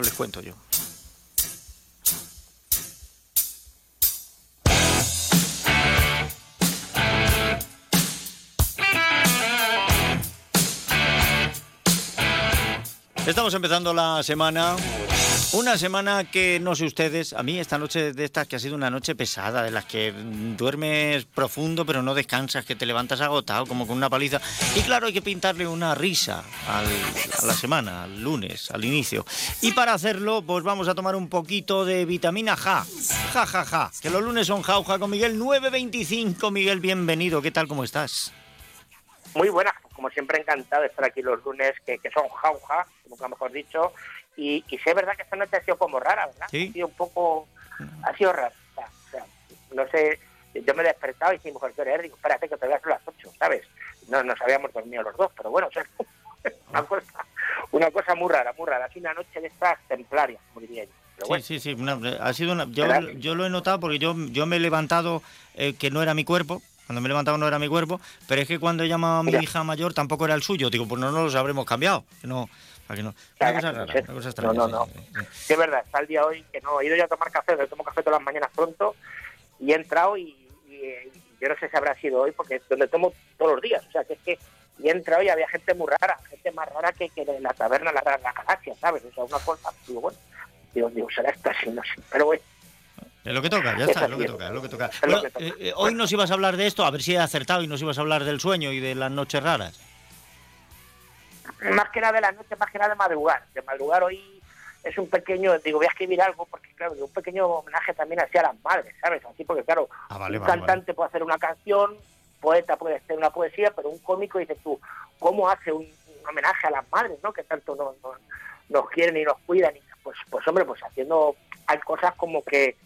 les cuento yo. Estamos empezando la semana. Una semana que no sé ustedes, a mí esta noche de estas que ha sido una noche pesada, de las que duermes profundo pero no descansas, que te levantas agotado como con una paliza. Y claro, hay que pintarle una risa al- a la semana, al lunes, al inicio. Y para hacerlo, pues vamos a tomar un poquito de vitamina Ja. Ja, ja, ja. Que los lunes son jauja con Miguel 925. Miguel, bienvenido. ¿Qué tal? ¿Cómo estás? Muy buenas, como siempre encantado de estar aquí los lunes, que, que son jauja, nunca mejor dicho, y, y es verdad que esta noche ha sido como rara, ¿verdad? Sí. Ha sido un poco, ha sido rara, o sea, no sé, yo me he despertado y dije, mujer, ¿qué hora es? Digo, espérate que todavía son las 8, ¿sabes? No nos habíamos dormido los dos, pero bueno, o sea, una cosa, una cosa muy rara, muy rara, así una noche de estas templarias, como diría yo. Bueno, Sí, sí, sí. una- ha sido una- yo, yo lo he notado porque yo, yo me he levantado eh, que no era mi cuerpo. Cuando me he levantado no era mi cuerpo, pero es que cuando he llamado a mi Ya. hija mayor tampoco era el suyo. Digo, pues no nos los habremos cambiado. No, para que no. Una cosa no rara, una cosa extraña. No, sí, no, sí, sí. Sí, es verdad, está el día hoy que no he ido ya a tomar café, yo tomo café todas las mañanas pronto y he entrado y, y, yo no sé si habrá sido hoy porque es donde tomo todos los días, o sea que es que y he entrado y había gente muy rara, gente más rara que, que en la taberna la, la galaxia, ¿sabes? O sea, una cosa, digo, bueno, digo, digo será esta así, no sé, pero bueno, Es lo que toca, ya está, es lo que sí. toca, es lo que toca. Es lo Bueno, que toca. eh, eh, hoy nos ibas a hablar de esto, a ver si he acertado y nos ibas a hablar del sueño y de las noches raras. Más que nada de la noche, más que nada de madrugar, de madrugar hoy es un pequeño, digo, voy a escribir algo porque claro, un pequeño homenaje también hacia las madres, ¿sabes? Así porque claro, Ah, vale, un vale, cantante puede hacer una canción, poeta puede hacer una poesía, pero un cómico dices tú, ¿cómo hace un, un homenaje a las madres, ¿no? Que tanto nos, nos, nos quieren y nos cuidan. Y, pues, pues hombre, pues haciendo, hay cosas como que,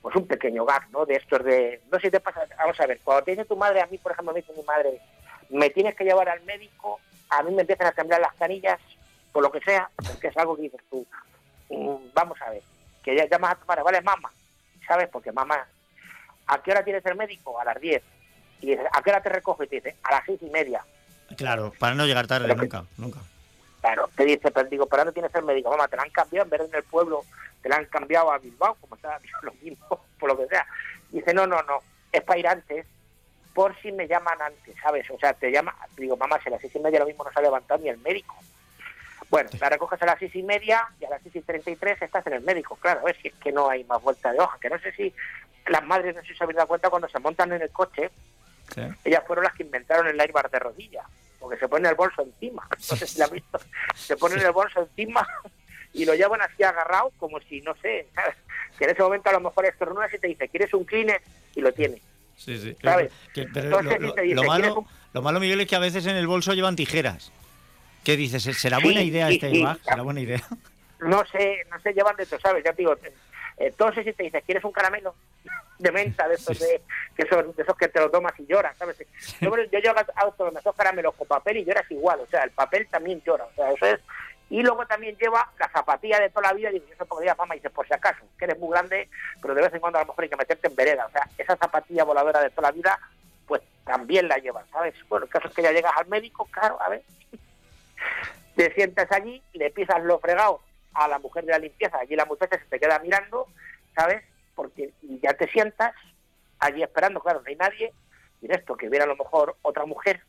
pues un pequeño gag, ¿no? De estos de, no sé si te pasa, vamos a ver, cuando te dice tu madre, a mí, por ejemplo, me dice mi madre, me tienes que llevar al médico, a mí me empiezan a temblar las canillas, por lo que sea, porque es algo que dices tú, mm, vamos a ver, que ya llamas a tu madre, vale, mamá, ¿sabes? Porque mamá, ¿a qué hora tienes el médico? A las 10. Y dices, ¿a qué hora te recoge? Y te dice, a las seis y media. Claro, para no llegar tarde, Pero que- nunca, nunca. Claro, te dice, pero digo, ¿para dónde tienes el médico? Mamá, te la han cambiado, en vez de en el pueblo, te la han cambiado a Bilbao, como está lo mismo, por lo que sea. Dice, no, no, no, es para ir antes, por si me llaman antes, ¿sabes? O sea, te llama, digo, mamá, si a las seis y media lo mismo no se ha levantado ni el médico. Bueno, la recoges a las seis y media y a las seis y treinta y tres estás en el médico. Claro, a ver si es que no hay más vuelta de hoja. Que no sé si las madres, no sé si se habéis dado cuenta, cuando se montan en el coche, Sí. ellas fueron las que inventaron el airbag de rodilla, porque se ponen el bolso encima. No sé si la has visto. Se ponen el bolso encima y lo llevan así agarrado, como si, no sé, ¿sabes? que en ese momento a lo mejor estornudas y te dice, ¿quieres un Kleenex? Y lo tiene. Sí, sí. ¿Sabes? Que- pero Entonces, lo, si te lo- dice, lo ¿quieres malo, lo malo, Miguel, es que a veces en el bolso llevan tijeras. ¿Qué dices? ¿Será buena Sí, idea sí, este sí. ¿Será buena idea? No sé, no sé, llevan de todo, ¿sabes? Ya te digo, entonces si te dice, ¿quieres un caramelo? De menta, de esos, de, que son, de esos que te lo tomas y lloras, ¿sabes? Yo, yo llevo a esos caramelos con papel y lloras igual, o sea, el papel también llora, o sea, eso es. Y luego también lleva la zapatilla de toda la vida, digo, yo qué diga mamá, y dices, por si acaso, que eres muy grande, pero de vez en cuando a lo mejor hay que meterte en vereda, o sea, esa zapatilla voladora de toda la vida, pues también la llevas, ¿sabes? Bueno, el caso es que ya llegas al médico, claro, a ver, te sientas allí, le pisas los fregados a la mujer de la limpieza, allí la muchacha se te queda mirando, ¿sabes? Porque ya te sientas allí esperando, claro, no hay nadie, y esto que viene a lo mejor otra mujer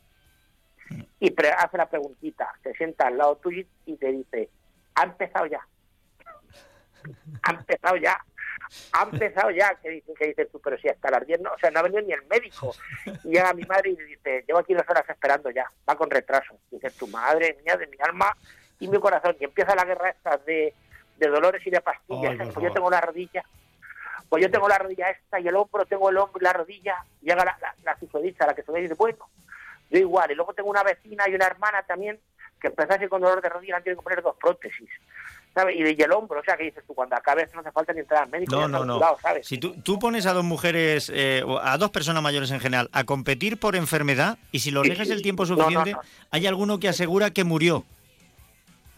y pre- hace la preguntita, se sienta al lado tuyo y te dice, ha empezado ya, ha empezado ya, ha empezado ya, que dices, que dices tú, pero si hasta las 10 no, o sea, no ha venido ni el médico. Y llega mi madre y le dice, llevo aquí dos horas esperando ya, va con retraso. Y dices, tu madre mía, de mi alma y mi corazón. Y empieza la guerra esta de, de dolores y de pastillas. Pues yo tengo la rodilla, pues yo tengo la rodilla esta y el hombro, tengo el hombro y la rodilla. Llega la, la, la la que se ve y dice, bueno, yo igual. Y luego tengo una vecina y una hermana también que empezase con dolor de rodilla, han tenido que poner dos prótesis. ¿sabes? Y, el hombro, o sea, que dices tú, cuando acabes no hace falta ni entrar al médico. No, no, no. curado, ¿sabes? Si tú, tú pones a dos mujeres, eh, o a dos personas mayores en general, a competir por enfermedad, y si Sí, dejas sí. el tiempo No, no, suficiente, no. hay alguno que asegura que murió.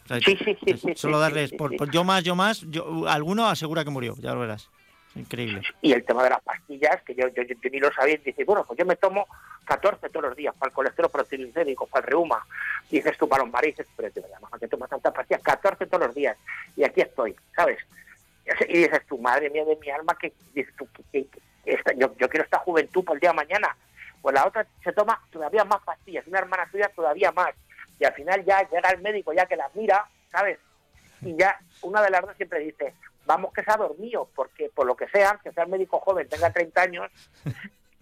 O sea, Sí, sí, sí, Solo darles, por, yo más, yo más, yo, alguno asegura que murió, ya lo verás. increíble. Y el tema de las pastillas, que yo, yo, yo ni lo sabía, dice, bueno, pues yo me tomo 14 todos los días para el colesterol proteínico, para el reuma. Dices tú para los mariscos, pero te verdad, que tomas tantas pastillas, 14 todos los días. Y aquí estoy, ¿sabes? Y dices tu madre mía de mi alma, que dices tú, que, yo, yo quiero esta juventud para el día de mañana. Pues la otra se toma todavía más pastillas, una hermana suya todavía más. Y al final ya llega el médico ya que las mira, ¿sabes? Y ya una de las dos siempre dice, vamos que se ha dormido, porque por lo que sea, que sea el médico joven, tenga 30 años,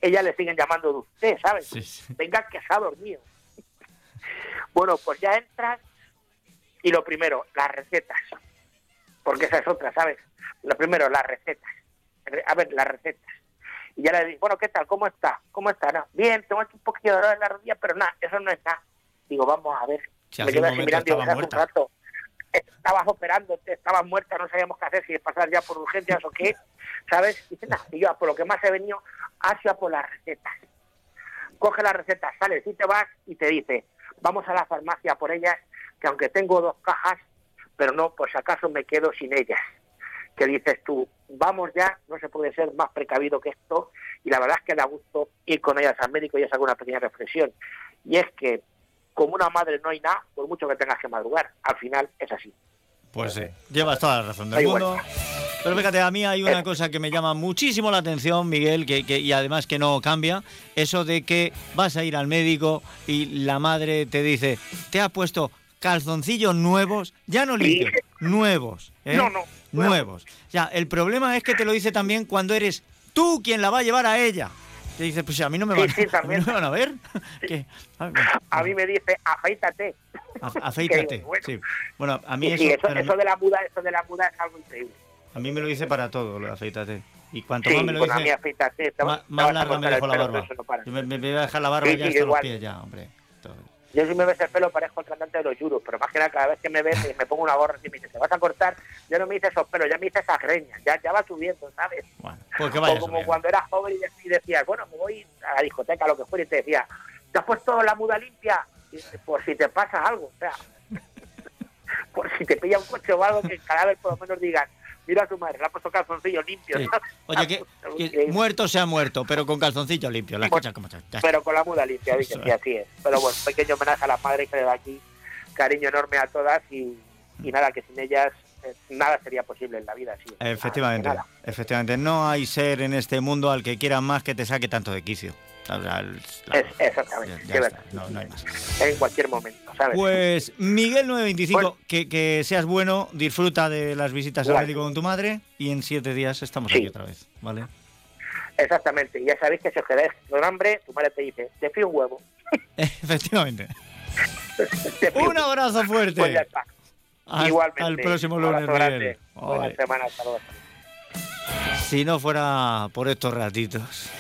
ella le siguen llamando de usted, ¿sabes? Venga que se ha dormido. bueno, pues ya entras y lo primero, las recetas, porque esa es otra, ¿sabes? Lo primero, las recetas. A ver, las recetas. Y ya le digo, bueno, ¿qué tal? ¿Cómo está? ¿Cómo está? No, bien, tengo un poquito de dolor en la rodilla, pero nada, eso no es nada. Digo, vamos a ver. me quedo así mirando, digo, un rato estabas operando, estabas muerta, no sabíamos qué hacer, si pasar ya por urgencias o qué, ¿sabes? Y, nada, y yo, por lo que más he venido, hacia por las recetas. Coge las recetas, sales y te vas y te dice, vamos a la farmacia por ellas, que aunque tengo dos cajas, pero no, por si acaso me quedo sin ellas. Que dices tú, vamos ya, no se puede ser más precavido que esto, y la verdad es que da gusto ir con ellas al médico y es alguna pequeña reflexión. Y es que como una madre no hay nada, por mucho que tengas que madrugar. Al final es así. Pues sí, llevas toda la razón del mundo. Pero fíjate, a mí hay una eh. cosa que me llama muchísimo la atención, Miguel, que, y además que no cambia, eso de que vas a ir al médico y la madre te dice, te has puesto calzoncillos nuevos, ya no limpios, nuevos. ¿eh? No, no. Nuevos. Ya, el problema es que te lo dice también cuando eres tú quien la va a llevar a ella. Te dice, pues a mí no me van, a, ver. A, mí me dice, afeítate. afeítate, bueno. sí. Bueno, a mí eso, eso, de la muda, eso de la muda es algo increíble. A mí me lo dice para todo, lo de afeítate. Y cuanto más me lo afeítate, más, más larga me dejo la barba. me, me, voy a dejar la barba ya hasta los pies ya, hombre. Yo si me ves el pelo parezco el cantante de los yuros, pero más que nada cada vez que me ves me pongo una gorra y me dice, ¿te vas a cortar? Ya no me hice esos pelos, ya me hice esas greñas, ya, ya va subiendo, ¿sabes? Bueno, pues que vaya o como cuando eras joven y decías, bueno, me voy a la discoteca, lo que fuera, y te decía, ¿te has puesto la muda limpia? por si te pasa algo, o sea, por si te pilla un coche o algo que cada vez por lo menos digan, mira a su madre, le ha puesto calzoncillo limpio. Oye, que, muerto se ha muerto, pero con calzoncillo limpio. La como pero con la muda limpia, dice, y así es. Pero bueno, pequeño homenaje a las madres que le da aquí, cariño enorme a todas y, nada, que sin ellas nada sería posible en la vida. Sí, efectivamente, efectivamente. No hay ser en este mundo al que quieran más que te saque tanto de quicio exactamente. no, hay más. En cualquier momento, ¿sabes? Pues Miguel 925, que, que, seas bueno, disfruta de las visitas al médico con tu madre y en siete días estamos aquí otra vez, ¿vale? Exactamente, y ya sabéis que si os quedáis con hambre, tu madre te dice, te fío un huevo. Efectivamente. un abrazo fuerte. Pues ya está. Hasta Igualmente. el próximo lunes, Miguel. Buena semana, Si no fuera por estos ratitos.